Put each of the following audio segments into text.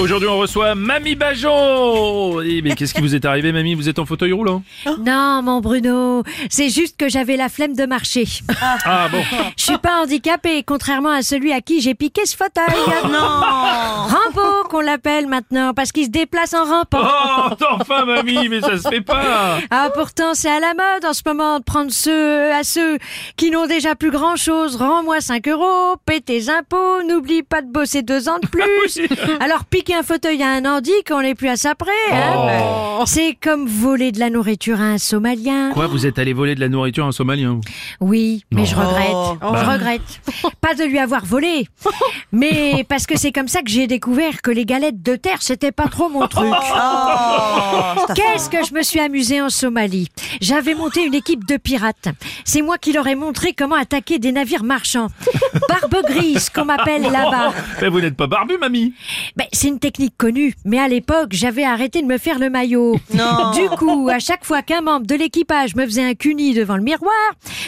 Aujourd'hui, on reçoit Mamie Bajon. Eh, mais qu'est-ce qui vous est arrivé, Mamie Vous êtes en fauteuil roulant Non, mon Bruno, c'est juste que j'avais la flemme de marcher. Ah bon Je suis pas handicapé, contrairement à celui à qui j'ai piqué ce fauteuil. non Rambo qu'on l'appelle maintenant, parce qu'il se déplace en rampant. Oh, enfin, Mamie, mais ça se fait pas Ah, pourtant, c'est à la mode en ce moment de prendre ceux à ceux qui n'ont déjà plus grand chose. Rends-moi 5 euros, paie tes impôts, n'oublie pas de bosser deux ans de plus. Oui. Alors, piquer un fauteuil à un handi qu'on n'est plus à ça près, hein. C'est comme voler de la nourriture à un Somalien. Quoi, vous êtes allé voler de la nourriture à un Somalien vous? Oui, mais je regrette. Bah. Je regrette. Pas de lui avoir volé, mais parce que c'est comme ça que j'ai découvert que les galettes de terre, c'était pas trop mon truc. Qu'est-ce que je me suis amusée en Somalie? J'avais monté une équipe de pirates. C'est moi qui leur ai montré comment attaquer des navires marchands. Barbe grise, qu'on m'appelle là-bas. Mais vous n'êtes pas barbu, Mamie? Ben, c'est une technique connue, mais à l'époque, j'avais arrêté de me faire le maillot. Du coup, à chaque fois qu'un membre de l'équipage me faisait un cuni devant le miroir,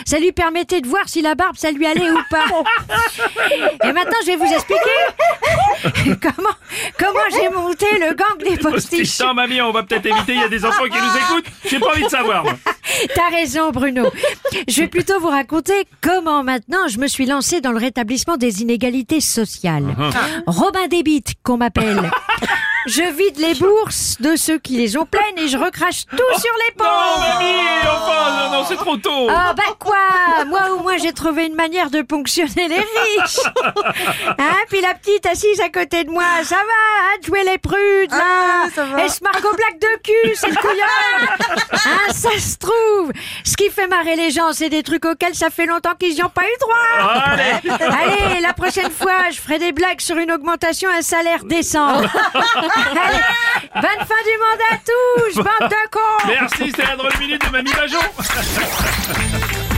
ça lui permettait de voir si la barbe, ça lui allait ou pas. Et maintenant, je vais vous expliquer comment, comment j'ai monté le gang des postiches. Putain, Mamie, on va peut-être éviter, il y a des enfants qui nous écoutent. J'ai pas envie de savoir. moi. T'as raison, Bruno. Je vais plutôt vous raconter comment maintenant je me suis lancée dans le rétablissement des inégalités sociales. Robin Débite, qu'on m'appelle. Je vide les bourses de ceux qui les ont pleines et je recrache tout sur les Non, pauvres. Mamie, enfin, non, non, c'est trop tôt. Ah bah quoi Moi au moins j'ai trouvé une manière de ponctionner les riches. Hein Puis la petite assise à côté de moi, ça va hein, de jouer les prudes là Elle se marque au black de cul, c'est le couillon Hein, ça se trouve Ce qui fait marrer les gens, c'est des trucs auxquels ça fait longtemps qu'ils n'y ont pas eu droit Allez Allez, la prochaine fois, je ferai des blagues sur une augmentation, un salaire décent. Bonne fin du monde à tous, bande de cons. Merci, c'était la drôle minute de Mamie Bajon